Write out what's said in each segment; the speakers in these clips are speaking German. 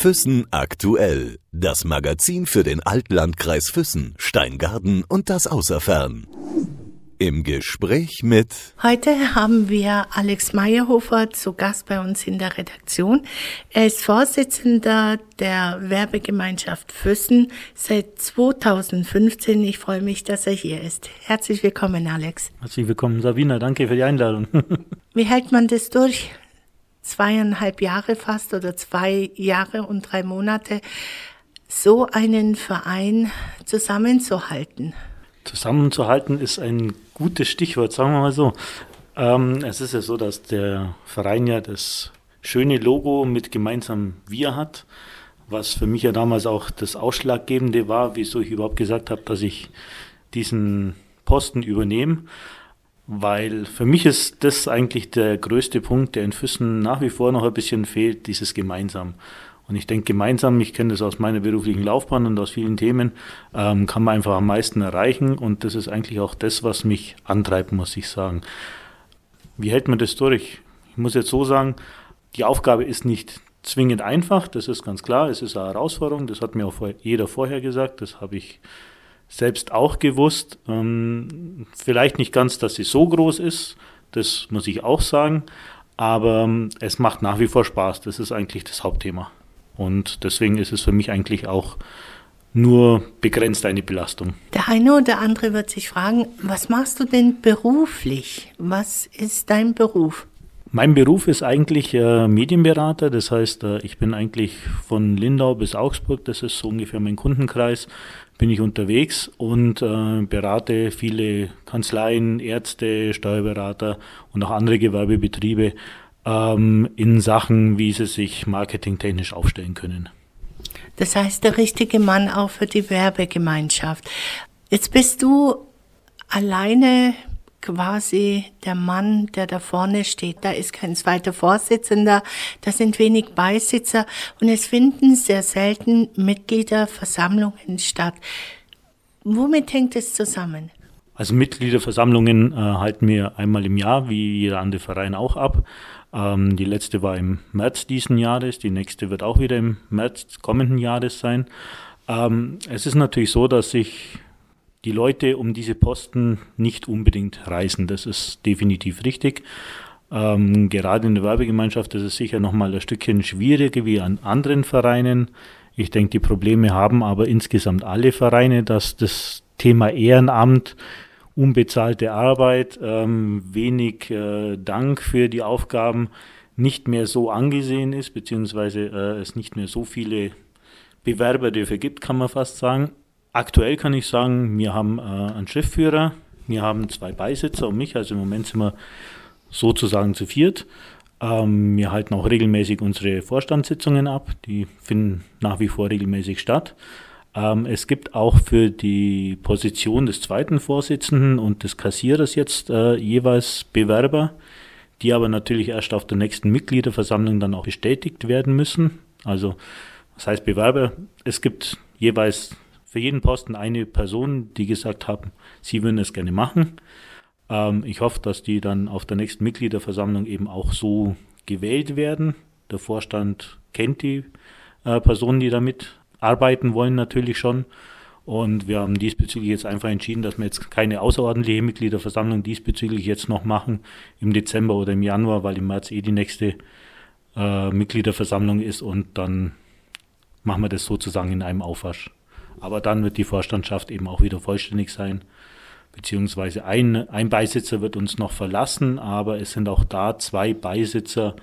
Füssen aktuell. Das Magazin für den Altlandkreis Füssen, Steingarten und das Außerfern. Im Gespräch mit Heute haben wir Alex Meyerhofer zu Gast bei uns in der Redaktion. Er ist Vorsitzender der Werbegemeinschaft Füssen seit 2015. Ich freue mich, dass er hier ist. Herzlich willkommen, Alex. Herzlich willkommen, Sabina. Danke für die Einladung. Wie hält man das durch? Zweieinhalb Jahre fast oder zwei Jahre und drei Monate, so einen Verein zusammenzuhalten. Zusammenzuhalten ist ein gutes Stichwort, sagen wir mal so. Ähm, es ist ja so, dass der Verein ja das schöne Logo mit gemeinsam Wir hat, was für mich ja damals auch das Ausschlaggebende war, wieso ich überhaupt gesagt habe, dass ich diesen Posten übernehme. Weil für mich ist das eigentlich der größte Punkt, der in Füssen nach wie vor noch ein bisschen fehlt, dieses Gemeinsam. Und ich denke, gemeinsam, ich kenne das aus meiner beruflichen Laufbahn und aus vielen Themen, ähm, kann man einfach am meisten erreichen. Und das ist eigentlich auch das, was mich antreibt, muss ich sagen. Wie hält man das durch? Ich muss jetzt so sagen, die Aufgabe ist nicht zwingend einfach, das ist ganz klar. Es ist eine Herausforderung, das hat mir auch jeder vorher gesagt, das habe ich selbst auch gewusst. Ähm, vielleicht nicht ganz, dass sie so groß ist, das muss ich auch sagen, aber ähm, es macht nach wie vor Spaß, das ist eigentlich das Hauptthema. Und deswegen ist es für mich eigentlich auch nur begrenzt eine Belastung. Der eine oder andere wird sich fragen, was machst du denn beruflich? Was ist dein Beruf? Mein Beruf ist eigentlich äh, Medienberater, das heißt, äh, ich bin eigentlich von Lindau bis Augsburg, das ist so ungefähr mein Kundenkreis, bin ich unterwegs und äh, berate viele Kanzleien, Ärzte, Steuerberater und auch andere Gewerbebetriebe ähm, in Sachen, wie sie sich marketingtechnisch aufstellen können. Das heißt, der richtige Mann auch für die Werbegemeinschaft. Jetzt bist du alleine quasi der Mann, der da vorne steht. Da ist kein zweiter Vorsitzender, da sind wenig Beisitzer und es finden sehr selten Mitgliederversammlungen statt. Womit hängt es zusammen? Also Mitgliederversammlungen äh, halten wir einmal im Jahr, wie jeder andere Verein auch ab. Ähm, die letzte war im März diesen Jahres, die nächste wird auch wieder im März kommenden Jahres sein. Ähm, es ist natürlich so, dass sich die Leute um diese Posten nicht unbedingt reisen. Das ist definitiv richtig. Ähm, gerade in der Werbegemeinschaft ist es sicher nochmal ein Stückchen schwieriger wie an anderen Vereinen. Ich denke, die Probleme haben aber insgesamt alle Vereine, dass das Thema Ehrenamt unbezahlte Arbeit, ähm, wenig äh, Dank für die Aufgaben nicht mehr so angesehen ist, beziehungsweise äh, es nicht mehr so viele Bewerber dafür gibt, kann man fast sagen. Aktuell kann ich sagen, wir haben äh, einen Schriftführer, wir haben zwei Beisitzer und mich, also im Moment sind wir sozusagen zu viert. Ähm, wir halten auch regelmäßig unsere Vorstandssitzungen ab, die finden nach wie vor regelmäßig statt. Ähm, es gibt auch für die Position des zweiten Vorsitzenden und des Kassierers jetzt äh, jeweils Bewerber, die aber natürlich erst auf der nächsten Mitgliederversammlung dann auch bestätigt werden müssen. Also, was heißt Bewerber? Es gibt jeweils für jeden Posten eine Person, die gesagt haben, sie würden es gerne machen. Ähm, ich hoffe, dass die dann auf der nächsten Mitgliederversammlung eben auch so gewählt werden. Der Vorstand kennt die äh, Personen, die damit arbeiten wollen natürlich schon. Und wir haben diesbezüglich jetzt einfach entschieden, dass wir jetzt keine außerordentliche Mitgliederversammlung diesbezüglich jetzt noch machen im Dezember oder im Januar, weil im März eh die nächste äh, Mitgliederversammlung ist und dann machen wir das sozusagen in einem Aufwasch. Aber dann wird die Vorstandschaft eben auch wieder vollständig sein, beziehungsweise ein, ein Beisitzer wird uns noch verlassen, aber es sind auch da zwei Beisitzer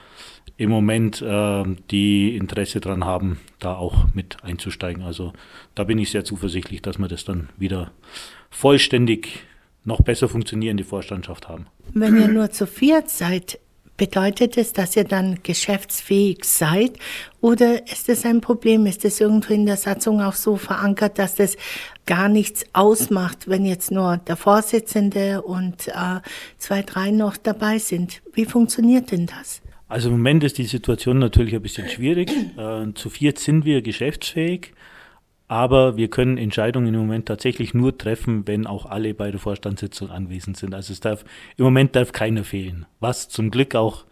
im Moment, äh, die Interesse daran haben, da auch mit einzusteigen. Also da bin ich sehr zuversichtlich, dass wir das dann wieder vollständig noch besser funktionierende Vorstandschaft haben. Wenn ihr nur zu viert seid, bedeutet es, dass ihr dann geschäftsfähig seid? Oder ist es ein Problem? Ist es irgendwo in der Satzung auch so verankert, dass das gar nichts ausmacht, wenn jetzt nur der Vorsitzende und äh, zwei, drei noch dabei sind? Wie funktioniert denn das? Also im Moment ist die Situation natürlich ein bisschen schwierig. Äh, zu viert sind wir geschäftsfähig, aber wir können Entscheidungen im Moment tatsächlich nur treffen, wenn auch alle bei der Vorstandssitzung anwesend sind. Also es darf im Moment darf keiner fehlen, was zum Glück auch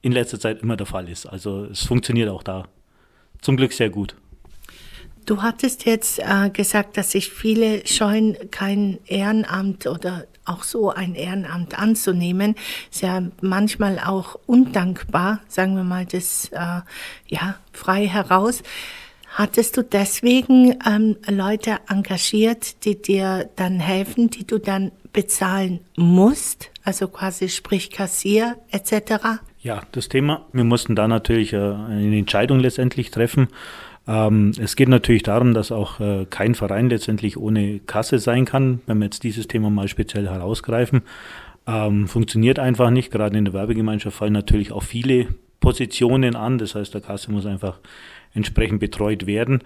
in letzter Zeit immer der Fall ist. Also es funktioniert auch da zum Glück sehr gut. Du hattest jetzt äh, gesagt, dass sich viele scheuen, kein Ehrenamt oder auch so ein Ehrenamt anzunehmen. Ist ja manchmal auch undankbar, sagen wir mal das äh, ja frei heraus. Hattest du deswegen ähm, Leute engagiert, die dir dann helfen, die du dann bezahlen musst? Also quasi sprich Kassier etc. Ja, das Thema. Wir mussten da natürlich äh, eine Entscheidung letztendlich treffen. Ähm, es geht natürlich darum, dass auch äh, kein Verein letztendlich ohne Kasse sein kann, wenn wir jetzt dieses Thema mal speziell herausgreifen. Ähm, funktioniert einfach nicht. Gerade in der Werbegemeinschaft fallen natürlich auch viele Positionen an. Das heißt, der Kasse muss einfach entsprechend betreut werden.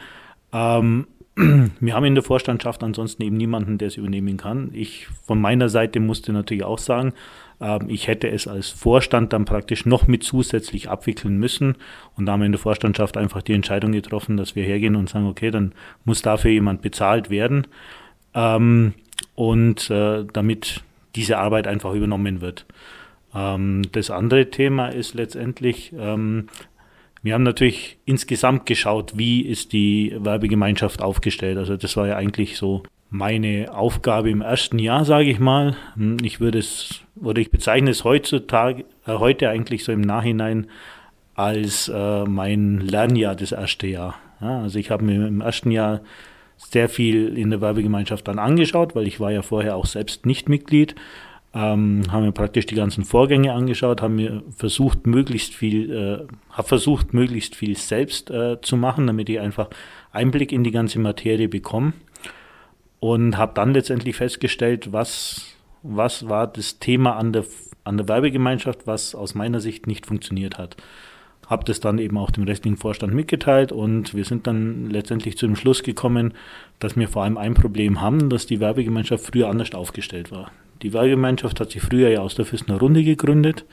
Ähm, wir haben in der Vorstandschaft ansonsten eben niemanden, der es übernehmen kann. Ich von meiner Seite musste natürlich auch sagen, ähm, ich hätte es als Vorstand dann praktisch noch mit zusätzlich abwickeln müssen. Und da haben wir in der Vorstandschaft einfach die Entscheidung getroffen, dass wir hergehen und sagen, okay, dann muss dafür jemand bezahlt werden. Ähm, und äh, damit diese Arbeit einfach übernommen wird. Ähm, das andere Thema ist letztendlich, wir haben natürlich insgesamt geschaut, wie ist die Werbegemeinschaft aufgestellt. Also das war ja eigentlich so meine Aufgabe im ersten Jahr, sage ich mal. Hm, ich würde es, oder ich bezeichne es heutzutage, äh, heute eigentlich so im Nachhinein als äh, mein Lernjahr das erste Jahr. Ja, also ich habe mir im ersten Jahr sehr viel in der Werbegemeinschaft dann angeschaut, weil ich war ja vorher auch selbst nicht Mitglied ähm, haben mir praktisch die ganzen Vorgänge angeschaut, haben mir versucht, möglichst viel, äh, habe versucht, möglichst viel selbst äh, zu machen, damit ich einfach Einblick in die ganze Materie bekomme. Und habe dann letztendlich festgestellt, was, was war das Thema an der, an der Werbegemeinschaft, was aus meiner Sicht nicht funktioniert hat. Habe das dann eben auch dem restlichen Vorstand mitgeteilt und wir sind dann letztendlich zu dem Schluss gekommen, dass wir vor allem ein Problem haben, dass die Werbegemeinschaft früher anders aufgestellt war. Die Wahlgemeinschaft hat sich früher ja aus der Füssener Runde gegründet.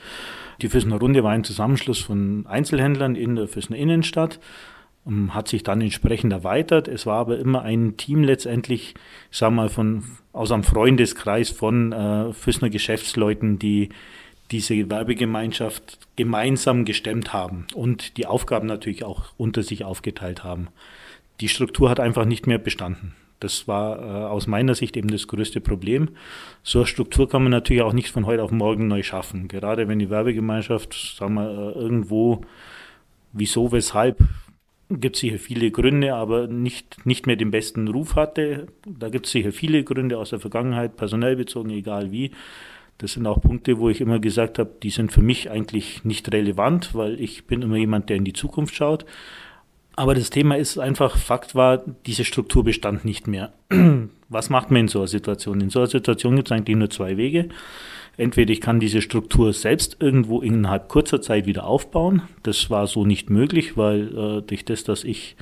Die Füssener Runde war ein Zusammenschluss von Einzelhändlern in der Füssener Innenstadt, hat sich dann entsprechend erweitert. Es war aber immer ein Team letztendlich, ich sag mal, von, aus einem Freundeskreis von äh, Füssener Geschäftsleuten, die diese Werbegemeinschaft gemeinsam gestemmt haben und die Aufgaben natürlich auch unter sich aufgeteilt haben. Die Struktur hat einfach nicht mehr bestanden. Das war äh, aus meiner Sicht eben das größte Problem. So eine Struktur kann man natürlich auch nicht von heute auf morgen neu schaffen. Gerade wenn die Werbegemeinschaft, sagen wir, äh, irgendwo, wieso, weshalb, gibt es sicher viele Gründe, aber nicht, nicht mehr den besten Ruf hatte. Da gibt es sicher viele Gründe aus der Vergangenheit, personell bezogen, egal wie. Das sind auch Punkte, wo ich immer gesagt habe, die sind für mich eigentlich nicht relevant, weil ich bin immer jemand, der in die Zukunft schaut. Aber das Thema ist einfach, Fakt war, diese Struktur bestand nicht mehr. Was macht man in so einer Situation? In so einer Situation gibt es eigentlich nur zwei Wege. Entweder ich kann diese Struktur selbst irgendwo innerhalb kurzer Zeit wieder aufbauen. Das war so nicht möglich, weil äh, durch das, dass ich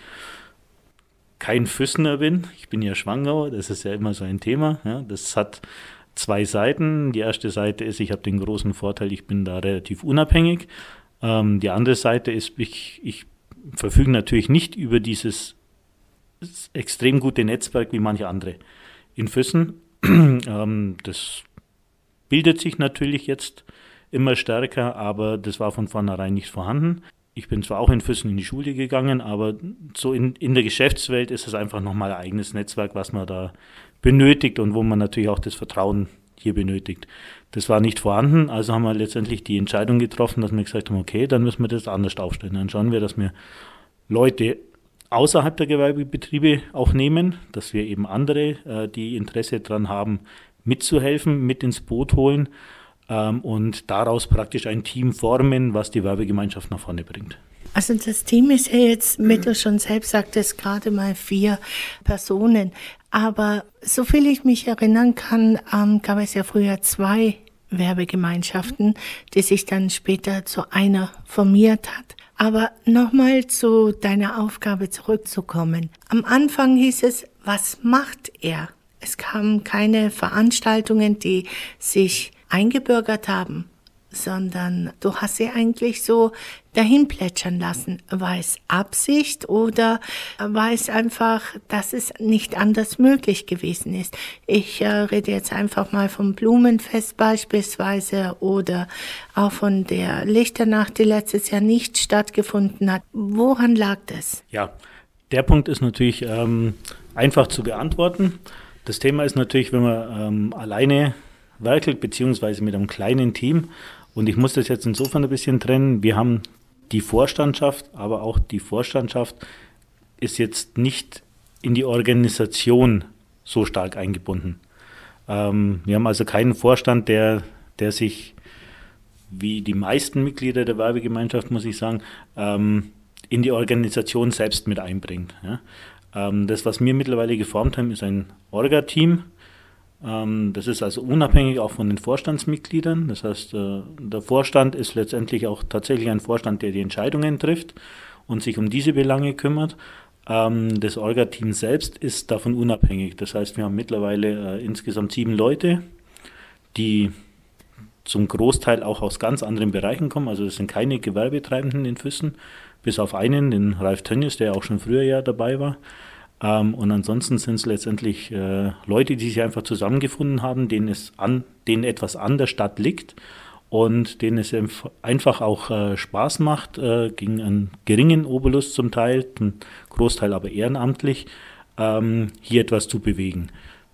kein Füssener bin, ich bin ja Schwangau, das ist ja immer so ein Thema. Ja, das hat zwei Seiten. Die erste Seite ist, ich habe den großen Vorteil, ich bin da relativ unabhängig. Ähm, die andere Seite ist, ich, ich verfügen natürlich nicht über dieses extrem gute Netzwerk wie manche andere in Füssen. ähm, das bildet sich natürlich jetzt immer stärker, aber das war von vornherein nicht vorhanden. Ich bin zwar auch in Füssen in die Schule gegangen, aber so in, in der Geschäftswelt ist es einfach nochmal ein eigenes Netzwerk, was man da benötigt und wo man natürlich auch das Vertrauen hier benötigt. Das war nicht vorhanden, also haben wir letztendlich die Entscheidung getroffen, dass wir gesagt haben, okay, dann müssen wir das anders aufstellen. Dann schauen wir, dass wir Leute außerhalb der Gewerbebetriebe auch nehmen, dass wir eben andere, äh, die Interesse daran haben, mitzuhelfen, mit ins Boot holen ähm, und daraus praktisch ein Team formen, was die Werbegemeinschaft nach vorne bringt. Also das Team ist ja jetzt, wie du schon selbst sagtest, gerade mal vier Personen. Aber so viel ich mich erinnern kann, ähm, gab es ja früher zwei Werbegemeinschaften, die sich dann später zu einer formiert hat. Aber nochmal zu deiner Aufgabe zurückzukommen. Am Anfang hieß es, was macht er? Es kamen keine Veranstaltungen, die sich eingebürgert haben. sondern du hast sie eigentlich so dahin plätschern lassen. War es Absicht oder war es einfach, dass es nicht anders möglich gewesen ist? Ich äh, rede jetzt einfach mal vom Blumenfest beispielsweise oder auch von der Lichternacht, die letztes Jahr nicht stattgefunden hat. Woran lag das? Ja, der Punkt ist natürlich ähm, einfach zu beantworten. Das Thema ist natürlich, wenn man ähm, alleine werkelt, beziehungsweise mit einem kleinen Team. Und ich muss das jetzt insofern ein bisschen trennen. Wir haben die Vorstandschaft, aber auch die Vorstandschaft ist jetzt nicht in die Organisation so stark eingebunden. Ähm, wir haben also keinen Vorstand, der, der sich, wie die meisten Mitglieder der Werbegemeinschaft, muss ich sagen, ähm, in die Organisation selbst mit einbringt. Ja. Ähm, das, was wir mittlerweile geformt haben, ist ein Orga-Team. Ähm, das ist also unabhängig auch von den Vorstandsmitgliedern. Das heißt, äh, der Vorstand ist letztendlich auch tatsächlich ein Vorstand, der die Entscheidungen trifft und sich um diese Belange kümmert. Ähm, das Orga-Team selbst ist davon unabhängig. Das heißt, wir haben mittlerweile äh, insgesamt sieben Leute, die zum Großteil auch aus ganz anderen Bereichen kommen. Also es sind keine Gewerbetreibenden in Füssen, bis auf einen, den Ralf Tönnies, der auch schon früher ja dabei war. Ähm, und ansonsten sind es letztendlich äh, Leute, die sich einfach zusammengefunden haben, denen es an, denen etwas an der Stadt liegt und denen es einfach auch äh, Spaß macht, äh, gegen einen geringen Obolus zum Teil, zum Großteil aber ehrenamtlich, ähm, hier etwas zu bewegen.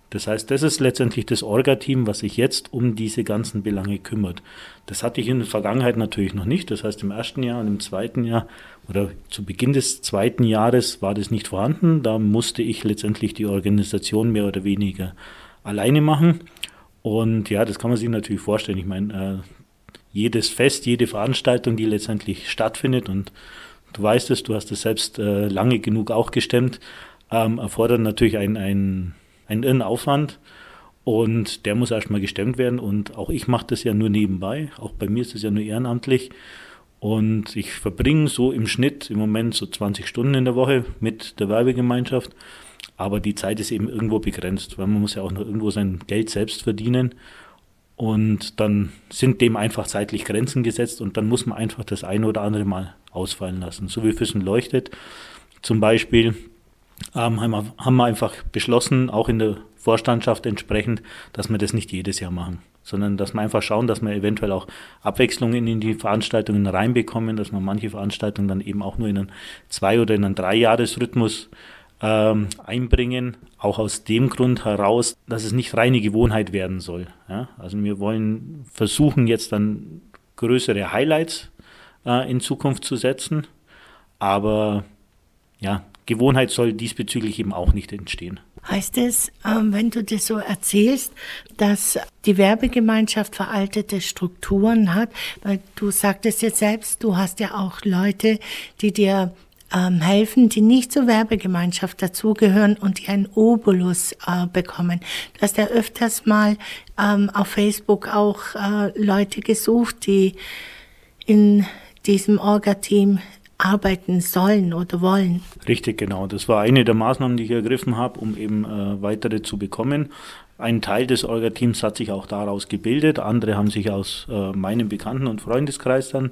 Das heißt, das ist letztendlich das Orga-Team, was sich jetzt um diese ganzen Belange kümmert. Das hatte ich in der Vergangenheit natürlich noch nicht. Das heißt, im ersten Jahr und im zweiten Jahr oder zu Beginn des zweiten Jahres war das nicht vorhanden. Da musste ich letztendlich die Organisation mehr oder weniger alleine machen. Und ja, das kann man sich natürlich vorstellen. Ich meine, äh, jedes Fest, jede Veranstaltung, die letztendlich stattfindet und du weißt es, du hast es selbst äh, lange genug auch gestemmt, ähm, erfordert natürlich ein, ein ein Irrenaufwand und der muss erstmal gestemmt werden. Und auch ich mache das ja nur nebenbei, auch bei mir ist es ja nur ehrenamtlich. Und ich verbringe so im Schnitt im Moment so 20 Stunden in der Woche mit der Werbegemeinschaft, aber die Zeit ist eben irgendwo begrenzt, weil man muss ja auch noch irgendwo sein Geld selbst verdienen. Und dann sind dem einfach zeitlich Grenzen gesetzt und dann muss man einfach das eine oder andere Mal ausfallen lassen. So wie Füssen leuchtet. Zum Beispiel ähm, haben, wir, haben wir einfach beschlossen, auch in der Vorstandschaft entsprechend, dass wir das nicht jedes Jahr machen, sondern dass wir einfach schauen, dass wir eventuell auch Abwechslungen in die Veranstaltungen reinbekommen, dass wir manche Veranstaltungen dann eben auch nur in einen Zwei- oder in einen Dreijahresrhythmus ähm, einbringen, auch aus dem Grund heraus, dass es nicht reine Gewohnheit werden soll. Ja? Also wir wollen versuchen jetzt dann größere Highlights äh, in Zukunft zu setzen, aber ja, Gewohnheit soll diesbezüglich eben auch nicht entstehen. Heißt es, ähm, wenn du das so erzählst, dass die Werbegemeinschaft veraltete Strukturen hat? Weil du sagtest jetzt selbst, du hast ja auch Leute, die dir ähm, helfen, die nicht zur Werbegemeinschaft dazugehören und die einen Obolus äh, bekommen. Du hast ja öfters mal ähm, auf Facebook auch äh, Leute gesucht, die in diesem Orga-Team arbeiten sollen oder wollen. Richtig, genau. Das war eine der Maßnahmen, die ich ergriffen habe, um eben äh, weitere zu bekommen. Ein Teil des Orga-Teams hat sich auch daraus gebildet, andere haben sich aus äh, meinem Bekannten- und Freundeskreis dann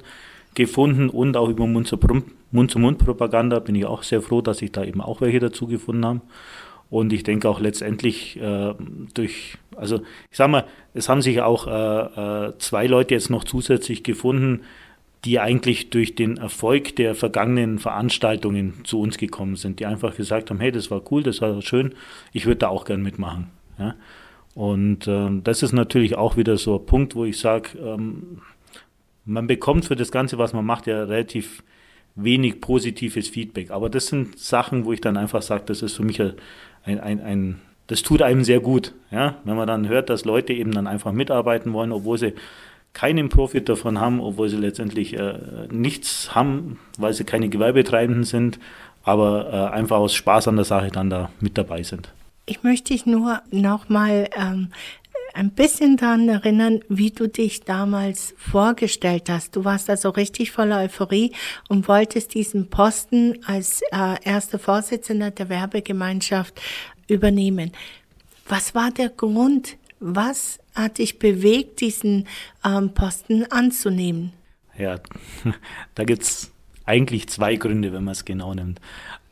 gefunden und auch über Mund-zu-Mund-Propaganda bin ich auch sehr froh, dass sich da eben auch welche dazu gefunden haben. Und ich denke auch letztendlich äh, durch, also ich sag mal, es haben sich auch äh, äh, zwei Leute jetzt noch zusätzlich gefunden, die eigentlich durch den Erfolg der vergangenen Veranstaltungen zu uns gekommen sind, die einfach gesagt haben, hey, das war cool, das war schön, ich würde da auch gern mitmachen. Ja? Und ähm, das ist natürlich auch wieder so ein Punkt, wo ich sage, ähm, man bekommt für das Ganze, was man macht, ja relativ wenig positives Feedback. Aber das sind Sachen, wo ich dann einfach sage, das ist für mich ein, ein, ein das tut einem sehr gut, ja, wenn man dann hört, dass Leute eben dann einfach mitarbeiten wollen, obwohl sie keinen Profit davon haben, obwohl sie letztendlich äh, nichts haben, weil sie keine Gewerbetreibenden sind, aber äh, einfach aus Spaß an der Sache dann da mit dabei sind. Ich möchte dich nur nochmal ähm, ein bisschen daran erinnern, wie du dich damals vorgestellt hast. Du warst also richtig voller Euphorie und wolltest diesen Posten als äh, erster Vorsitzender der Werbegemeinschaft übernehmen. Was war der Grund, Was hat dich bewegt, diesen ähm, Posten anzunehmen? Ja, da gibt es eigentlich zwei Gründe, wenn man es genau nimmt.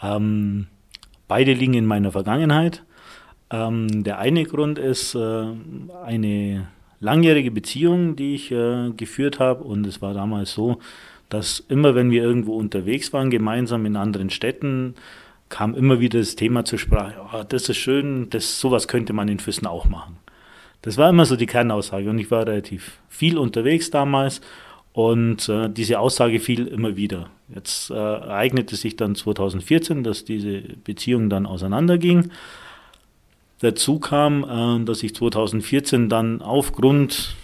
Ähm, beide liegen in meiner Vergangenheit. Ähm, der eine Grund ist äh, eine langjährige Beziehung, die ich äh, geführt habe. Und es war damals so, dass immer, wenn wir irgendwo unterwegs waren, gemeinsam in anderen Städten, kam immer wieder das Thema zur Sprache, oh, das ist schön, das, sowas könnte man in Füssen auch machen. Das war immer so die Kernaussage und ich war relativ viel unterwegs damals und äh, diese Aussage fiel immer wieder. Jetzt äh, ereignete sich dann 2014, dass diese Beziehung dann auseinanderging. Dazu kam, äh, dass ich 2014 dann aufgrund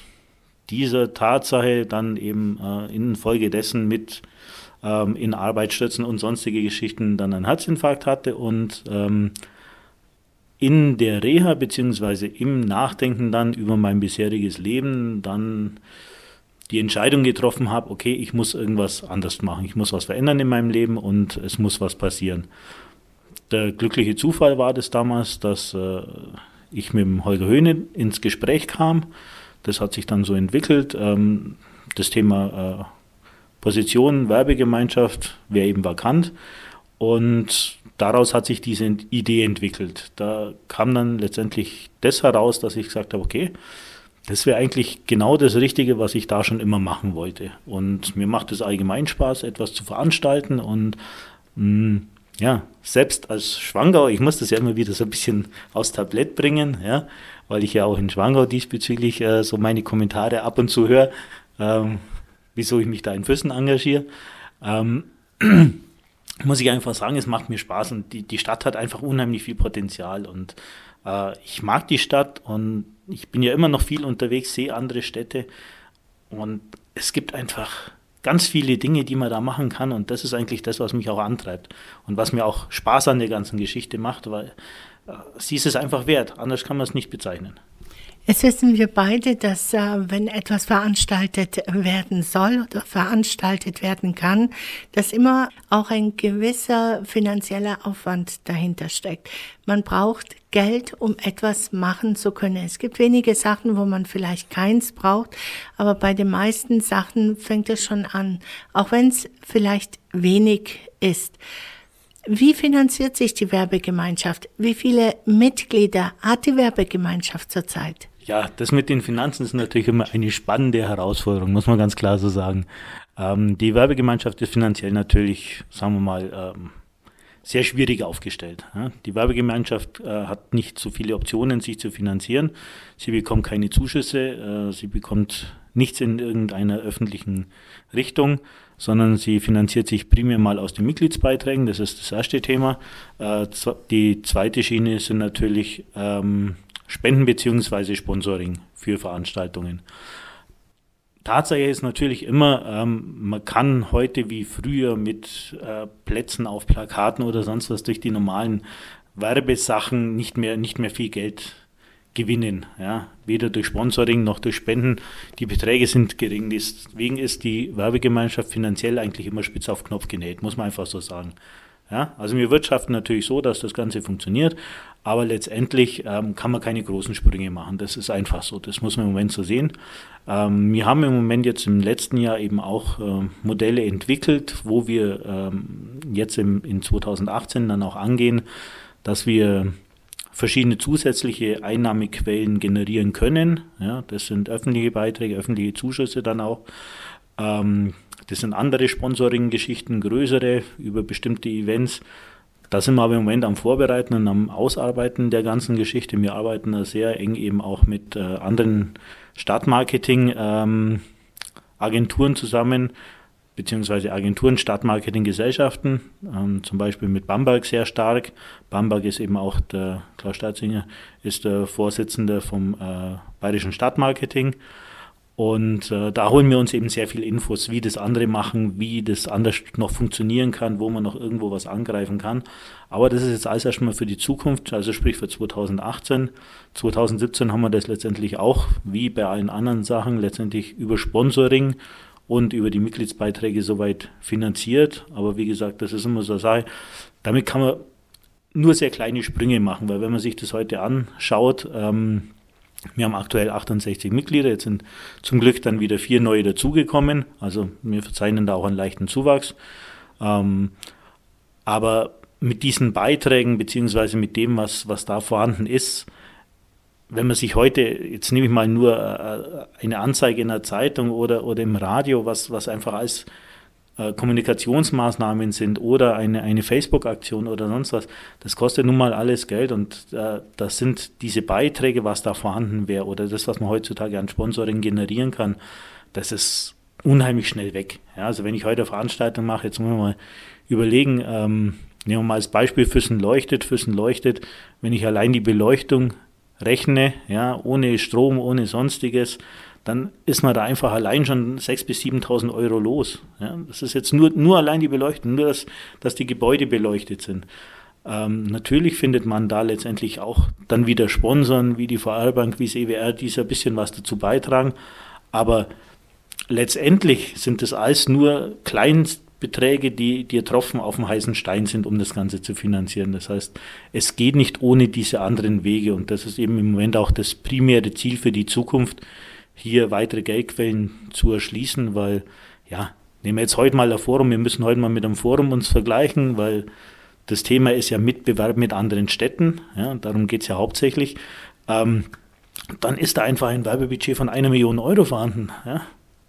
dieser Tatsache dann eben äh, infolgedessen mit ähm, in Arbeitsstützen und sonstige Geschichten dann einen Herzinfarkt hatte und ähm, in der Reha beziehungsweise im Nachdenken dann über mein bisheriges Leben dann die Entscheidung getroffen habe, okay, ich muss irgendwas anders machen, ich muss was verändern in meinem Leben und es muss was passieren. Der glückliche Zufall war das damals, dass äh, ich mit dem Holger Höhne ins Gespräch kam. Das hat sich dann so entwickelt. Ähm, das Thema äh, Position, Werbegemeinschaft wäre eben vakant. Und daraus hat sich diese Idee entwickelt. Da kam dann letztendlich das heraus, dass ich gesagt habe, okay, das wäre eigentlich genau das Richtige, was ich da schon immer machen wollte. Und mir macht es allgemein Spaß, etwas zu veranstalten und mh, mm, ja, selbst als Schwangau, ich muss das ja immer wieder so ein bisschen aufs Tablett bringen, ja, weil ich ja auch in Schwangau diesbezüglich äh, so meine Kommentare ab und zu höre. Ähm, wieso ich mich da in Füssen engagiere. Ähm, muss ich einfach sagen, es macht mir Spaß und die, die Stadt hat einfach unheimlich viel Potenzial und äh, ich mag die Stadt und ich bin ja immer noch viel unterwegs, sehe andere Städte und es gibt einfach ganz viele Dinge, die man da machen kann und das ist eigentlich das, was mich auch antreibt und was mir auch Spaß an der ganzen Geschichte macht, weil äh, sie ist es einfach wert, anders kann man es nicht bezeichnen. Jetzt wissen wir beide, dass äh, wenn etwas veranstaltet werden soll oder veranstaltet werden kann, dass immer auch ein gewisser finanzieller Aufwand dahinter steckt. Man braucht Geld, um etwas machen zu können. Es gibt wenige Sachen, wo man vielleicht keins braucht, aber bei den meisten Sachen fängt es schon an, auch wenn es vielleicht wenig ist. Wie finanziert sich die Werbegemeinschaft? Wie viele Mitglieder hat die Werbegemeinschaft zurzeit? Ja, das mit den Finanzen ist natürlich immer eine spannende Herausforderung, muss man ganz klar so sagen. Ähm, die Werbegemeinschaft ist finanziell natürlich, sagen wir mal, ähm, sehr schwierig aufgestellt. Ja? Die Werbegemeinschaft äh, hat nicht so viele Optionen, sich zu finanzieren. Sie bekommt keine Zuschüsse, äh, sie bekommt nichts in irgendeiner öffentlichen Richtung, sondern sie finanziert sich primär mal aus den Mitgliedsbeiträgen. Das ist das erste Thema. Äh, die zweite Schiene sind natürlich ähm, Spenden bzw. Sponsoring für Veranstaltungen. Tatsache ist natürlich immer, ähm, man kann heute wie früher mit äh, Plätzen auf Plakaten oder sonst was durch die normalen Werbesachen nicht mehr, nicht mehr viel Geld gewinnen. Ja? Weder durch Sponsoring noch durch Spenden. Die Beträge sind gering. Deswegen ist die Werbegemeinschaft finanziell eigentlich immer spitz auf Knopf genäht, muss man einfach so sagen. Ja? Also wir wirtschaften natürlich so, dass das Ganze funktioniert, aber letztendlich ähm, kann man keine großen Sprünge machen. Das ist einfach so. Das muss man im Moment so sehen. Ähm, wir haben im Moment jetzt im letzten Jahr eben auch äh, Modelle entwickelt, wo wir ähm, jetzt im, in 2018 dann auch angehen, dass wir verschiedene zusätzliche Einnahmequellen generieren können. Ja, das sind öffentliche Beiträge, öffentliche Zuschüsse dann auch. Ähm, das sind andere Sponsoring-Geschichten, größere über bestimmte Events. Da sind wir aber im Moment am Vorbereiten und am Ausarbeiten der ganzen Geschichte. Wir arbeiten da sehr eng eben auch mit äh, anderen Stadtmarketing-Agenturen ähm, zusammen, beziehungsweise Agenturen, Stadtmarketing-Gesellschaften, ähm, zum Beispiel mit Bamberg sehr stark. Bamberg ist eben auch der, Klaus Staatzinger ist der Vorsitzende vom äh, Bayerischen Stadtmarketing. Und äh, da holen wir uns eben sehr viel Infos, wie das andere machen, wie das anders noch funktionieren kann, wo man noch irgendwo was angreifen kann. Aber das ist jetzt alles erstmal für die Zukunft, also sprich für 2018. 2017 haben wir das letztendlich auch, wie bei allen anderen Sachen, letztendlich über Sponsoring und über die Mitgliedsbeiträge soweit finanziert. Aber wie gesagt, das ist immer so Sache. Damit kann man nur sehr kleine Sprünge machen, weil wenn man sich das heute anschaut, ähm, Wir haben aktuell 68 Mitglieder, jetzt sind zum Glück dann wieder vier neue dazugekommen. Also wir verzeichnen da auch einen leichten Zuwachs. Ähm, aber mit diesen Beiträgen beziehungsweise mit dem, was, was da vorhanden ist, wenn man sich heute, jetzt nehme ich mal nur äh, eine Anzeige in der Zeitung oder, oder im Radio, was, was einfach als äh, Kommunikationsmaßnahmen sind oder eine, eine Facebook-Aktion oder sonst was, das kostet nun mal alles Geld und äh, das sind diese Beiträge, was da vorhanden wäre oder das, was man heutzutage an Sponsoring generieren kann, das ist unheimlich schnell weg. Ja, also wenn ich heute eine Veranstaltung mache, jetzt muss man mal überlegen, ähm, nehmen wir mal als Beispiel Füssen leuchtet, Füssen leuchtet, wenn ich allein die Beleuchtung rechne, ja, ohne Strom, ohne sonstiges, dann ist man da einfach allein schon 6.000 bis 7.000 Euro los. Ja, das ist jetzt nur, nur allein die Beleuchtung, nur dass, dass die Gebäude beleuchtet sind. Ähm, natürlich findet man da letztendlich auch dann wieder Sponsoren wie die VR-Bank, wie das EWR, die ein bisschen was dazu beitragen. Aber letztendlich sind das alles nur Kleinstbeträge, die, die Tropfen auf dem heißen Stein sind, um das Ganze zu finanzieren. Das heißt, es geht nicht ohne diese anderen Wege und das ist eben im Moment auch das primäre Ziel für die Zukunft, hier weitere Geldquellen zu erschließen, weil, ja, nehmen wir jetzt heute mal ein Forum, wir müssen heute mal mit einem Forum uns vergleichen, weil das Thema ist ja Mitbewerb mit anderen Städten, ja, darum geht es ja hauptsächlich. Ähm, dann ist da einfach ein Werbebudget von einer Million Euro vorhanden. Ja.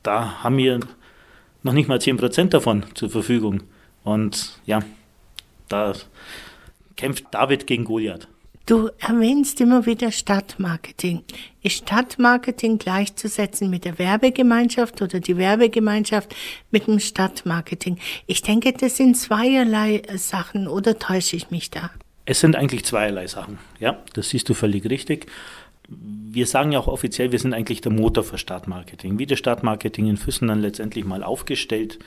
Da haben wir noch nicht mal 10% davon zur Verfügung. Und ja, da kämpft David gegen Goliath. Du erwähnst immer wieder Stadtmarketing. Ist Stadtmarketing gleichzusetzen mit der Werbegemeinschaft oder die Werbegemeinschaft mit dem Stadtmarketing? Ich denke, das sind zweierlei Sachen oder täusche ich mich da? Es sind eigentlich zweierlei Sachen. Ja, das siehst du völlig richtig. Wir sagen ja auch offiziell, wir sind eigentlich der Motor für Stadtmarketing. Wie das Stadtmarketing in Füssen dann letztendlich mal aufgestellt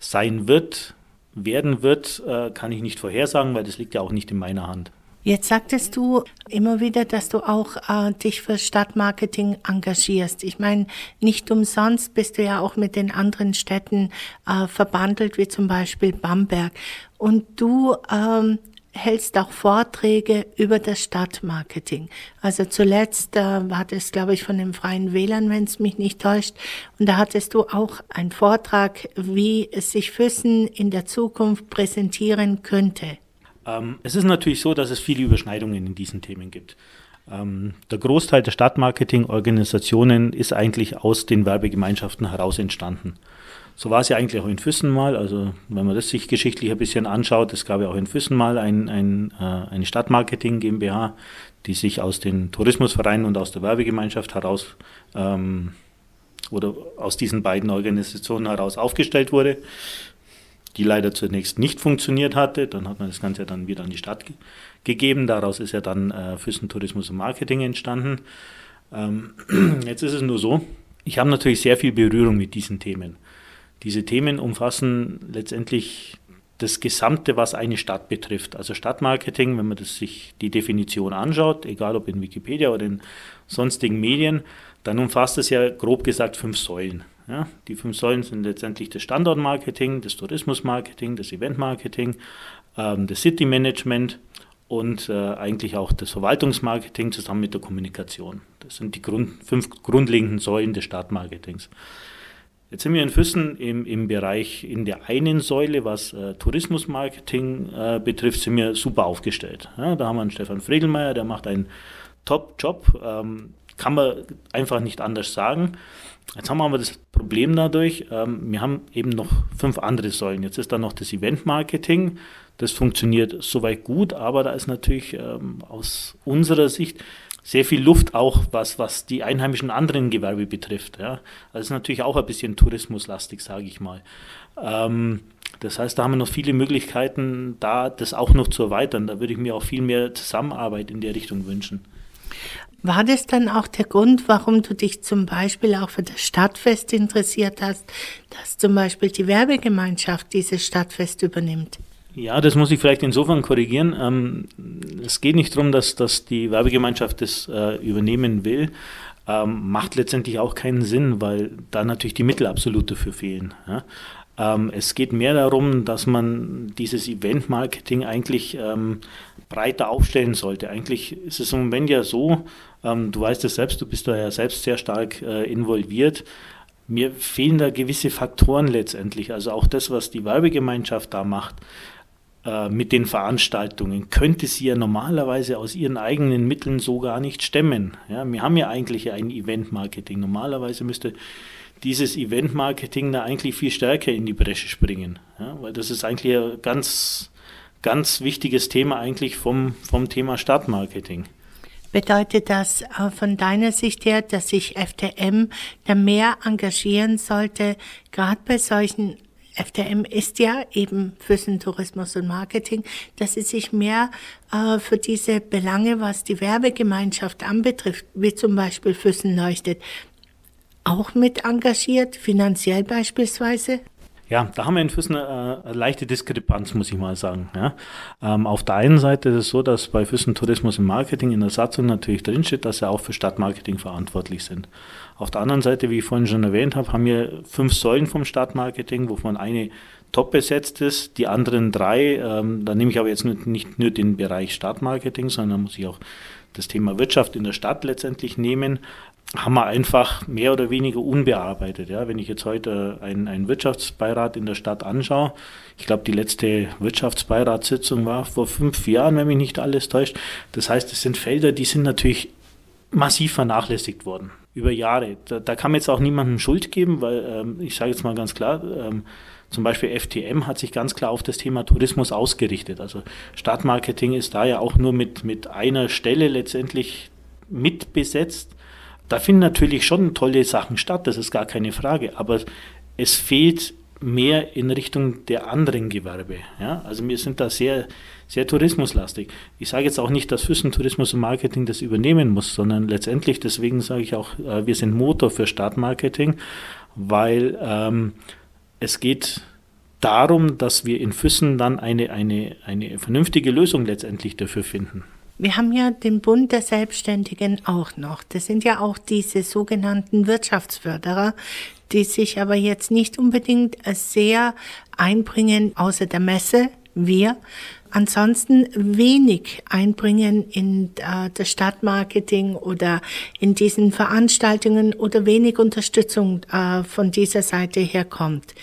sein wird, werden wird, äh, kann ich nicht vorhersagen, weil das liegt ja auch nicht in meiner Hand. Jetzt sagtest du immer wieder, dass du auch äh, dich für Stadtmarketing engagierst. Ich meine, nicht umsonst bist du ja auch mit den anderen Städten äh, verbandelt, wie zum Beispiel Bamberg. Und du ähm, hältst auch Vorträge über das Stadtmarketing. Also zuletzt äh, war das, glaube ich, von den Freien Wählern, wenn es mich nicht täuscht. Und da hattest du auch einen Vortrag, wie es sich Füssen in der Zukunft präsentieren könnte. Ähm, es ist natürlich so, dass es viele Überschneidungen in diesen Themen gibt. Ähm, der Großteil der Stadtmarketing-Organisationen ist eigentlich aus den Werbegemeinschaften heraus entstanden. So war es ja eigentlich auch in Füssen mal. Also wenn man das sich geschichtlich ein bisschen anschaut, es gab ja auch in Füssen mal ein, ein, äh, eine Stadtmarketing GmbH, die sich aus den Tourismusvereinen und aus der Werbegemeinschaft heraus ähm, oder aus diesen beiden Organisationen heraus aufgestellt wurde die leider zunächst nicht funktioniert hatte. Dann hat man das Ganze dann wieder an die Stadt ge gegeben. Daraus ist ja dann äh, Füssen Tourismus und Marketing entstanden. Ähm, jetzt ist es nur so, ich habe natürlich sehr viel Berührung mit diesen Themen. Diese Themen umfassen letztendlich das Gesamte, was eine Stadt betrifft. Also Stadtmarketing, wenn man das sich die Definition anschaut, egal ob in Wikipedia oder in sonstigen Medien, dann umfasst es ja grob gesagt fünf Säulen. Ja, die fünf Säulen sind letztendlich das Standortmarketing, das Tourismusmarketing, das Eventmarketing, ähm, das City-Management und äh, eigentlich auch das Verwaltungsmarketing zusammen mit der Kommunikation. Das sind die Grund, fünf grundlegenden Säulen des Stadtmarketings. Jetzt sind wir in Füssen im, im Bereich in der einen Säule, was äh, Tourismusmarketing äh, betrifft, sind wir super aufgestellt. Ja, da haben wir einen Stefan Fregelmeier, der macht einen Top-Job, ähm, kann man einfach nicht anders sagen. Jetzt haben wir aber das Problem dadurch, ähm, wir haben eben noch fünf andere Säulen. Jetzt ist da noch das Event-Marketing. Das funktioniert soweit gut, aber da ist natürlich ähm, aus unserer Sicht sehr viel Luft auch, was, was die einheimischen anderen Gewerbe betrifft. Ja. Das ist natürlich auch ein bisschen tourismuslastig, sage ich mal. Ähm, das heißt, da haben wir noch viele Möglichkeiten, da das auch noch zu erweitern. Da würde ich mir auch viel mehr Zusammenarbeit in der Richtung wünschen. War das dann auch der Grund, warum du dich zum Beispiel auch für das Stadtfest interessiert hast, dass zum Beispiel die Werbegemeinschaft dieses Stadtfest übernimmt? Ja, das muss ich vielleicht insofern korrigieren. Ähm, es geht nicht darum, dass, dass die Werbegemeinschaft das äh, übernehmen will. Ähm, macht letztendlich auch keinen Sinn, weil da natürlich die Mittel absolut dafür fehlen. Ja? Ähm, es geht mehr darum, dass man dieses Event-Marketing eigentlich ähm, breiter aufstellen sollte. Eigentlich ist es im Moment ja so, ähm, du weißt es selbst, du bist da ja selbst sehr stark äh, involviert. Mir fehlen da gewisse Faktoren letztendlich. Also auch das, was die Werbegemeinschaft da macht äh, mit den Veranstaltungen, könnte sie ja normalerweise aus ihren eigenen Mitteln so gar nicht stemmen. Ja, wir haben ja eigentlich ein Event-Marketing. Normalerweise müsste dieses Event-Marketing da eigentlich viel stärker in die Bresche springen. Ja, weil das ist eigentlich ein ganz, ganz wichtiges Thema eigentlich vom, vom Thema Stadtmarketing. Bedeutet das von deiner Sicht her, dass sich FTM da mehr engagieren sollte, gerade bei solchen FTM ist ja eben Füssen Tourismus und Marketing, dass sie sich mehr äh, für diese Belange, was die Werbegemeinschaft anbetrifft, wie zum Beispiel Füssen leuchtet, auch mit engagiert, finanziell beispielsweise? Ja, da haben wir in Füssen eine, eine leichte Diskrepanz, muss ich mal sagen. Ja. Ähm, auf der einen Seite ist es so, dass bei Füssen Tourismus und Marketing in der Satzung natürlich drinsteht, dass sie auch für Stadtmarketing verantwortlich sind. Auf der anderen Seite, wie ich vorhin schon erwähnt habe, haben wir fünf Säulen vom Stadtmarketing, wovon eine top besetzt ist, die anderen drei, ähm, da nehme ich aber jetzt nicht, nicht nur den Bereich Stadtmarketing, sondern muss ich auch das Thema Wirtschaft in der Stadt letztendlich nehmen haben wir einfach mehr oder weniger unbearbeitet. Ja, wenn ich jetzt heute einen, einen Wirtschaftsbeirat in der Stadt anschaue, ich glaube, die letzte Wirtschaftsbeiratssitzung war vor fünf Jahren, wenn mich nicht alles täuscht. Das heißt, es sind Felder, die sind natürlich massiv vernachlässigt worden über Jahre. Da, da kann man jetzt auch niemandem Schuld geben, weil ähm, ich sage jetzt mal ganz klar, ähm, zum Beispiel FTM hat sich ganz klar auf das Thema Tourismus ausgerichtet. Also Stadtmarketing ist da ja auch nur mit, mit einer Stelle letztendlich mitbesetzt da finden natürlich schon tolle Sachen statt, das ist gar keine Frage, aber es fehlt mehr in Richtung der anderen Gewerbe. Ja? Also wir sind da sehr, sehr tourismuslastig. Ich sage jetzt auch nicht, dass Füssen Tourismus und Marketing das übernehmen muss, sondern letztendlich, deswegen sage ich auch, äh, wir sind Motor für Stadtmarketing, weil ähm, es geht darum, dass wir in Füssen dann eine, eine, eine vernünftige Lösung letztendlich dafür finden. Wir haben ja den Bund der Selbstständigen auch noch. Das sind ja auch diese sogenannten Wirtschaftsförderer, die sich aber jetzt nicht unbedingt sehr einbringen, außer der Messe, wir, ansonsten wenig einbringen in äh, das Stadtmarketing oder in diesen Veranstaltungen oder wenig Unterstützung äh, von dieser Seite her kommt.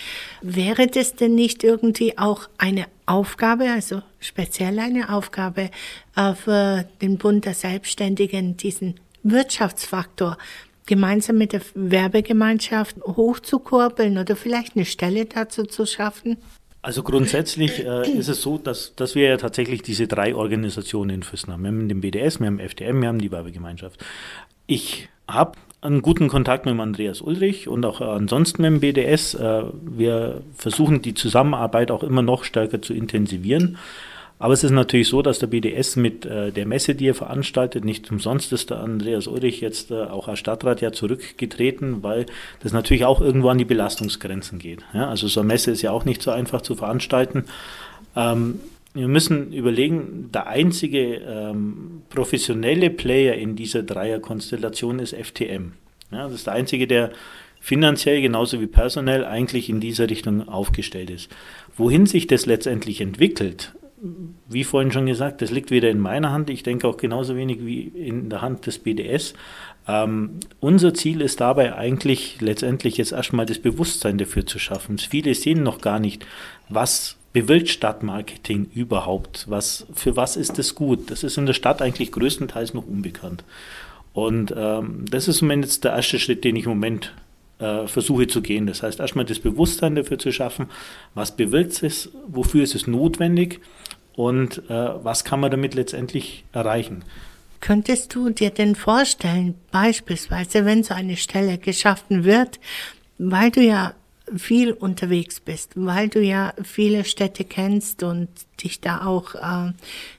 Wäre das denn nicht irgendwie auch eine Aufgabe, also speziell eine Aufgabe äh, für den Bund der Selbstständigen, diesen Wirtschaftsfaktor gemeinsam mit der Werbegemeinschaft hochzukurbeln oder vielleicht eine Stelle dazu zu schaffen? Also grundsätzlich äh, ist es so, dass, dass wir ja tatsächlich diese drei Organisationen in Füssen haben. Wir haben den BDS, wir haben FDM, wir haben die Werbegemeinschaft. Ich habe einen guten Kontakt mit dem Andreas Ulrich und auch ansonsten mit dem BDS. Äh, wir versuchen die Zusammenarbeit auch immer noch stärker zu intensivieren. Aber es ist natürlich so, dass der BDS mit äh, der Messe, die er veranstaltet, nicht umsonst ist der Andreas Ulrich jetzt äh, auch als Stadtrat ja zurückgetreten, weil das natürlich auch irgendwo an die Belastungsgrenzen geht. Ja? Also so eine Messe ist ja auch nicht so einfach zu veranstalten. Ähm, wir müssen überlegen, der einzige ähm, professionelle Player in dieser Dreierkonstellation ist FTM. Ja, das ist der einzige, der finanziell genauso wie personell eigentlich in dieser Richtung aufgestellt ist. Wohin sich das letztendlich entwickelt, wie vorhin schon gesagt, das liegt weder in meiner Hand, ich denke auch genauso wenig wie in der Hand des BDS. Ähm, unser Ziel ist dabei eigentlich letztendlich jetzt erstmal das Bewusstsein dafür zu schaffen. Viele sehen noch gar nicht, was bewirkt Stadtmarketing überhaupt? Was, für was ist es gut? Das ist in der Stadt eigentlich größtenteils noch unbekannt. Und ähm, das ist im Moment jetzt der erste Schritt, den ich im Moment äh, versuche zu gehen. Das heißt, erstmal das Bewusstsein dafür zu schaffen, was bewirkt es, wofür ist es notwendig und äh, was kann man damit letztendlich erreichen. Könntest du dir denn vorstellen, beispielsweise, wenn so eine Stelle geschaffen wird, weil du ja viel unterwegs bist, weil du ja viele Städte kennst und dich da auch äh,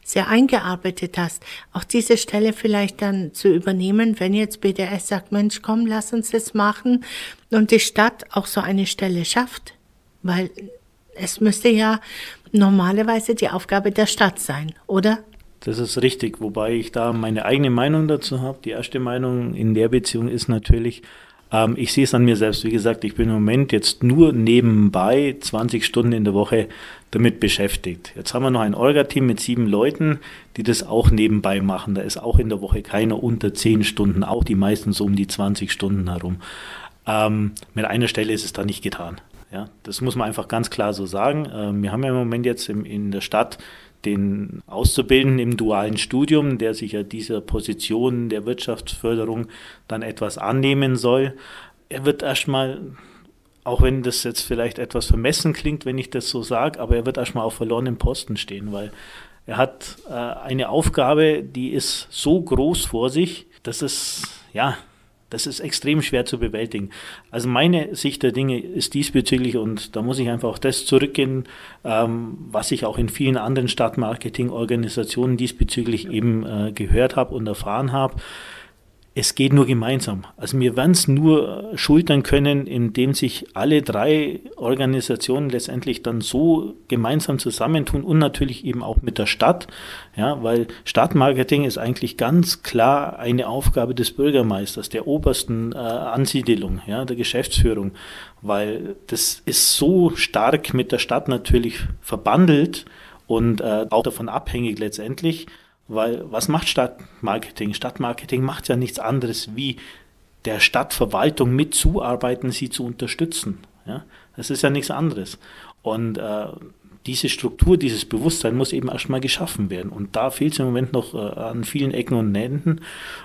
sehr eingearbeitet hast, auch diese Stelle vielleicht dann zu übernehmen, wenn jetzt BDS sagt, Mensch, komm, lass uns das machen und die Stadt auch so eine Stelle schafft, weil es müsste ja normalerweise die Aufgabe der Stadt sein, oder? Das ist richtig, wobei ich da meine eigene Meinung dazu habe. Die erste Meinung in der Beziehung ist natürlich, Ähm, ich sehe es an mir selbst. Wie gesagt, ich bin im Moment jetzt nur nebenbei 20 Stunden in der Woche damit beschäftigt. Jetzt haben wir noch ein Orga-Team mit sieben Leuten, die das auch nebenbei machen. Da ist auch in der Woche keiner unter 10 Stunden, auch die meisten so um die 20 Stunden herum. Ähm, mit einer Stelle ist es da nicht getan. Ja, das muss man einfach ganz klar so sagen. Ähm, wir haben ja im Moment jetzt im, in der Stadt den Auszubildenden im dualen Studium, der sich ja dieser Position der Wirtschaftsförderung dann etwas annehmen soll. Er wird erstmal, auch wenn das jetzt vielleicht etwas vermessen klingt, wenn ich das so sage, aber er wird erstmal auf verlorenen Posten stehen, weil er hat äh, eine Aufgabe, die ist so groß vor sich, dass es, ja, das ist extrem schwer zu bewältigen. Also meine Sicht der Dinge ist diesbezüglich und da muss ich einfach auf das zurückgehen, ähm, was ich auch in vielen anderen Stadtmarketing-Organisationen diesbezüglich eben äh, gehört habe und erfahren habe es geht nur gemeinsam. Also wir werden es nur schultern können, indem sich alle drei Organisationen letztendlich dann so gemeinsam zusammentun und natürlich eben auch mit der Stadt, ja, weil Stadtmarketing ist eigentlich ganz klar eine Aufgabe des Bürgermeisters, der obersten äh, Ansiedelung, ja, der Geschäftsführung, weil das ist so stark mit der Stadt natürlich verbandelt und äh, auch davon abhängig letztendlich, weil was macht Stadtmarketing? Stadtmarketing macht ja nichts anderes wie der Stadtverwaltung mitzuarbeiten, sie zu unterstützen. Ja? Das ist ja nichts anderes. Und äh, diese Struktur, dieses Bewusstsein muss eben erstmal geschaffen werden. Und da fehlt es im Moment noch äh, an vielen Ecken und Enden.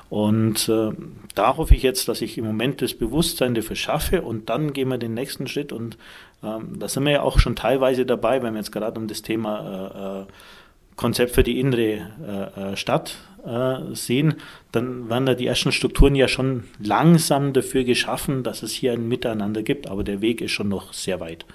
Und äh, da hoffe ich jetzt, dass ich im Moment das Bewusstsein dafür schaffe und dann gehen wir den nächsten Schritt. Und ähm, da sind wir ja auch schon teilweise dabei, wenn wir jetzt gerade um das Thema äh, äh Konzept für die innere äh, äh, Stadt äh, sehen, dann werden da die ersten Strukturen ja schon langsam dafür geschaffen, dass es hier ein Miteinander gibt, aber der Weg ist schon noch sehr weit.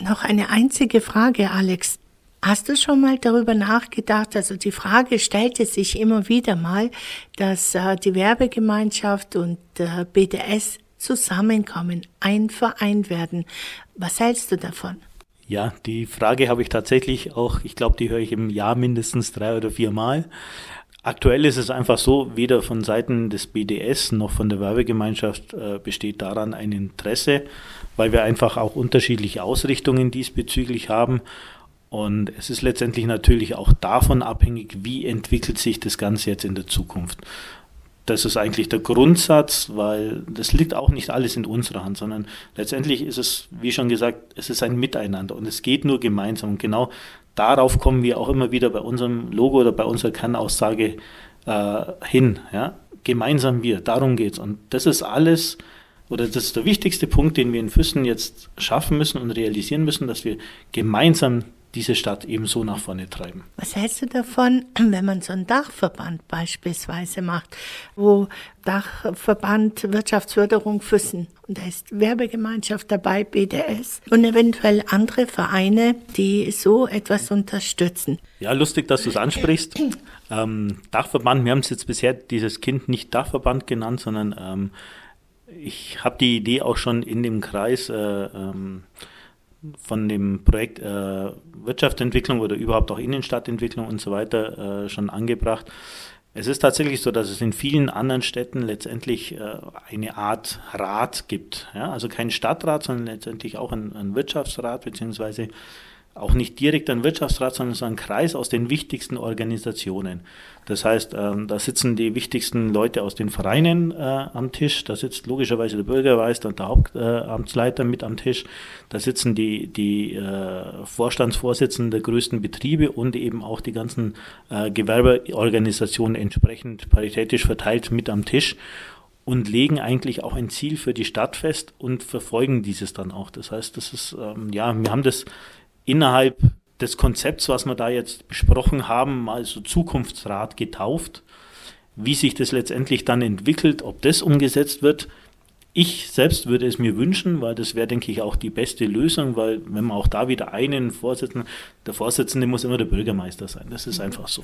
Noch eine einzige Frage, Alex. Hast du schon mal darüber nachgedacht? Also die Frage stellte sich immer wieder mal, dass äh, die Werbegemeinschaft und äh, BDS zusammenkommen, ein Verein werden. Was hältst du davon? Ja, die Frage habe ich tatsächlich auch, ich glaube, die höre ich im Jahr mindestens drei oder vier Mal. Aktuell ist es einfach so, weder von Seiten des BDS noch von der Werbegemeinschaft äh, besteht daran ein Interesse, weil wir einfach auch unterschiedliche Ausrichtungen diesbezüglich haben. Und es ist letztendlich natürlich auch davon abhängig, wie entwickelt sich das Ganze jetzt in der Zukunft. Das ist eigentlich der Grundsatz, weil das liegt auch nicht alles in unserer Hand, sondern letztendlich ist es, wie schon gesagt, es ist ein Miteinander und es geht nur gemeinsam. Und genau darauf kommen wir auch immer wieder bei unserem Logo oder bei unserer Kernaussage äh, hin. Ja? Gemeinsam wir, darum geht es. Und das ist alles, oder das ist der wichtigste Punkt, den wir in Füssen jetzt schaffen müssen und realisieren müssen, dass wir gemeinsam diese Stadt ebenso nach vorne treiben. Was hältst du davon, wenn man so einen Dachverband beispielsweise macht, wo Dachverband Wirtschaftsförderung Füssen und da ist Werbegemeinschaft dabei, BDS und eventuell andere Vereine, die so etwas unterstützen? Ja, lustig, dass du es ansprichst. Ähm, Dachverband, wir haben es jetzt bisher dieses Kind nicht Dachverband genannt, sondern ähm, ich habe die Idee auch schon in dem Kreis äh, ähm, von dem Projekt äh, Wirtschaftsentwicklung oder überhaupt auch Innenstadtentwicklung und so weiter äh, schon angebracht. Es ist tatsächlich so, dass es in vielen anderen Städten letztendlich äh, eine Art Rat gibt. Ja? Also kein Stadtrat, sondern letztendlich auch ein, ein Wirtschaftsrat beziehungsweise auch nicht direkt ein Wirtschaftsrat, sondern so ein Kreis aus den wichtigsten Organisationen. Das heißt, ähm, da sitzen die wichtigsten Leute aus den Vereinen äh, am Tisch, da sitzt logischerweise der Bürgermeister und der Hauptamtsleiter äh, mit am Tisch, da sitzen die, die äh, Vorstandsvorsitzenden der größten Betriebe und eben auch die ganzen äh, Gewerbeorganisationen entsprechend paritätisch verteilt mit am Tisch und legen eigentlich auch ein Ziel für die Stadt fest und verfolgen dieses dann auch. Das heißt, das ist, ähm, ja, wir haben das innerhalb des Konzepts, was wir da jetzt besprochen haben, mal so Zukunftsrat getauft. Wie sich das letztendlich dann entwickelt, ob das umgesetzt wird, ich selbst würde es mir wünschen, weil das wäre, denke ich, auch die beste Lösung, weil wenn man auch da wieder einen Vorsitzenden, der Vorsitzende muss immer der Bürgermeister sein. Das ist einfach so.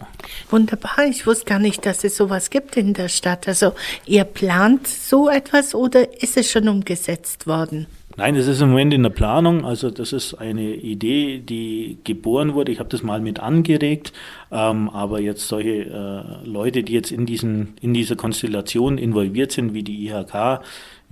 Wunderbar. Ich wusste gar nicht, dass es sowas gibt in der Stadt. Also ihr plant so etwas oder ist es schon umgesetzt worden? Nein, es ist im Moment in der Planung. Also das ist eine Idee, die geboren wurde. Ich habe das mal mit angeregt, ähm, aber jetzt solche äh, Leute, die jetzt in diesen in dieser Konstellation involviert sind, wie die IHK,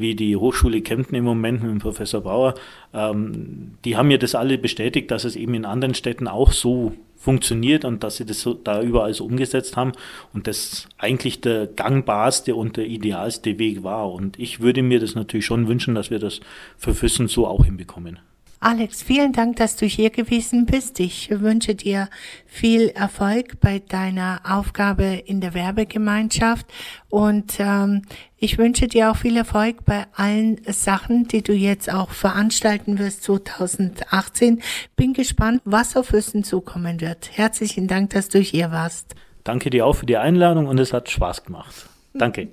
wie die Hochschule Kempten im Moment mit dem Professor Bauer, ähm, die haben mir das alle bestätigt, dass es eben in anderen Städten auch so funktioniert und dass sie das so, da überall so umgesetzt haben und das eigentlich der gangbarste und der idealste Weg war. Und ich würde mir das natürlich schon wünschen, dass wir das für Füssen so auch hinbekommen. Alex, vielen Dank, dass du hier gewesen bist. Ich wünsche dir viel Erfolg bei deiner Aufgabe in der Werbegemeinschaft und ähm, ich wünsche dir auch viel Erfolg bei allen Sachen, die du jetzt auch veranstalten wirst 2018. Bin gespannt, was auf Füssen zukommen wird. Herzlichen Dank, dass du hier warst. Danke dir auch für die Einladung und es hat Spaß gemacht. Danke.